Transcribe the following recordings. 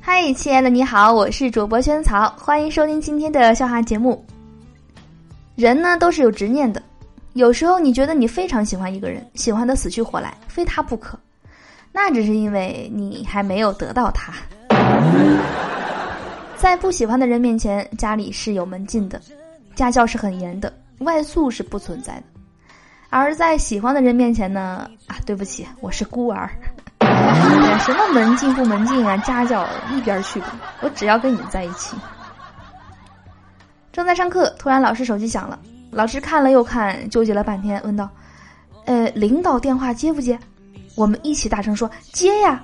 嗨，亲爱的，你好，我是主播萱草，欢迎收听今天的笑话节目。人呢都是有执念的，有时候你觉得你非常喜欢一个人，喜欢的死去活来，非他不可，那只是因为你还没有得到他。在不喜欢的人面前，家里是有门禁的，家教是很严的，外宿是不存在的；而在喜欢的人面前呢，啊，对不起，我是孤儿。什么门禁不门禁啊？家教一边去吧！我只要跟你在一起。正在上课，突然老师手机响了，老师看了又看，纠结了半天，问道：“呃，领导电话接不接？”我们一起大声说：“接呀！”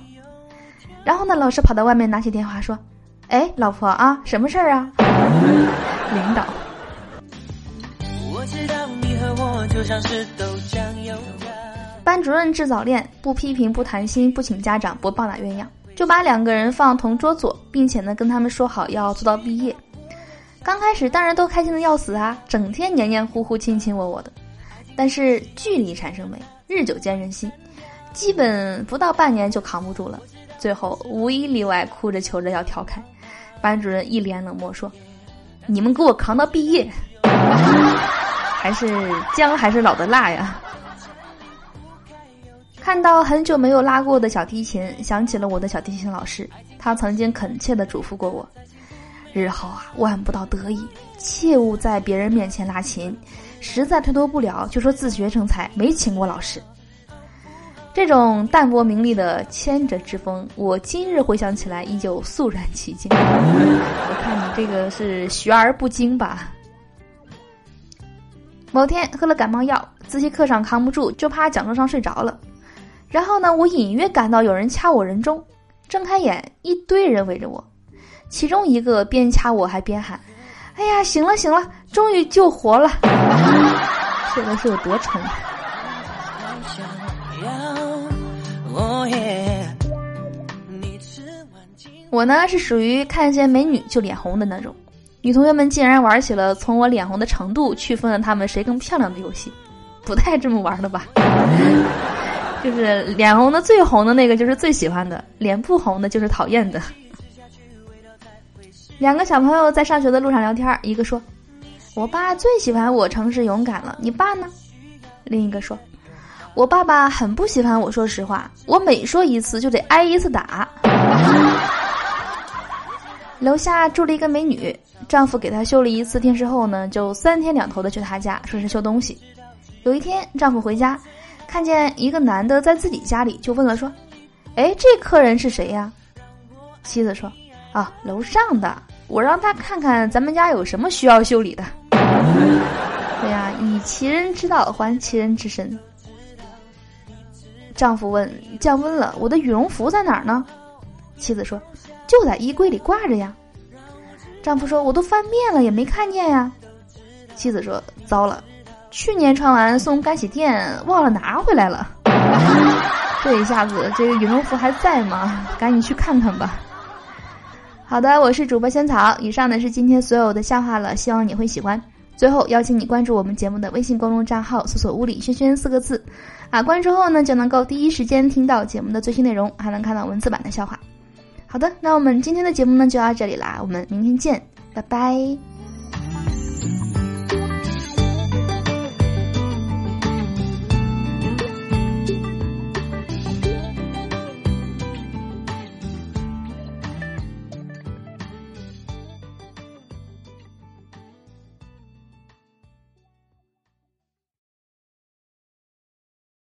然后呢，老师跑到外面拿起电话说：“哎，老婆啊，什么事儿啊？”领导。班主任治早恋，不批评，不谈心，不请家长，不棒打鸳鸯，就把两个人放同桌坐，并且呢跟他们说好要做到毕业。刚开始当然都开心的要死啊，整天黏黏糊糊、亲亲我我的。但是距离产生美，日久见人心，基本不到半年就扛不住了，最后无一例外哭着求着要调开。班主任一脸冷漠说：“你们给我扛到毕业，还是姜还是老的辣呀？”看到很久没有拉过的小提琴，想起了我的小提琴老师，他曾经恳切地嘱咐过我：日后啊，万不到得意，切勿在别人面前拉琴，实在推脱不了，就说自学成才，没请过老师。这种淡泊名利的谦者之风，我今日回想起来依旧肃然起敬。我看你这个是学而不精吧？某天喝了感冒药，自习课上扛不住，就趴讲桌上睡着了。然后呢，我隐约感到有人掐我人中，睁开眼，一堆人围着我，其中一个边掐我还边喊：“哎呀，行了行了，终于救活了！” 这个是有多沉？我呢是属于看见美女就脸红的那种，女同学们竟然玩起了从我脸红的程度区分了她们谁更漂亮的游戏，不太这么玩的吧？就是脸红的最红的那个就是最喜欢的，脸不红的就是讨厌的。两个小朋友在上学的路上聊天，一个说：“我爸最喜欢我诚实勇敢了，你爸呢？”另一个说：“我爸爸很不喜欢我说实话，我每说一次就得挨一次打。” 楼下住了一个美女，丈夫给她修了一次电视后呢，就三天两头的去她家，说是修东西。有一天，丈夫回家。看见一个男的在自己家里，就问了说：“哎，这客人是谁呀？”妻子说：“啊，楼上的，我让他看看咱们家有什么需要修理的。”对呀，以其人之道还其人之身。丈夫问：“降温了，我的羽绒服在哪儿呢？”妻子说：“就在衣柜里挂着呀。”丈夫说：“我都翻遍了，也没看见呀。”妻子说：“糟了。”去年穿完送干洗店，忘了拿回来了。这一下子，这个羽绒服还在吗？赶紧去看看吧。好的，我是主播仙草。以上呢是今天所有的笑话了，希望你会喜欢。最后邀请你关注我们节目的微信公众账号，搜索“物理轩轩”四个字，啊，关注后呢就能够第一时间听到节目的最新内容，还能看到文字版的笑话。好的，那我们今天的节目呢就到这里啦，我们明天见，拜拜。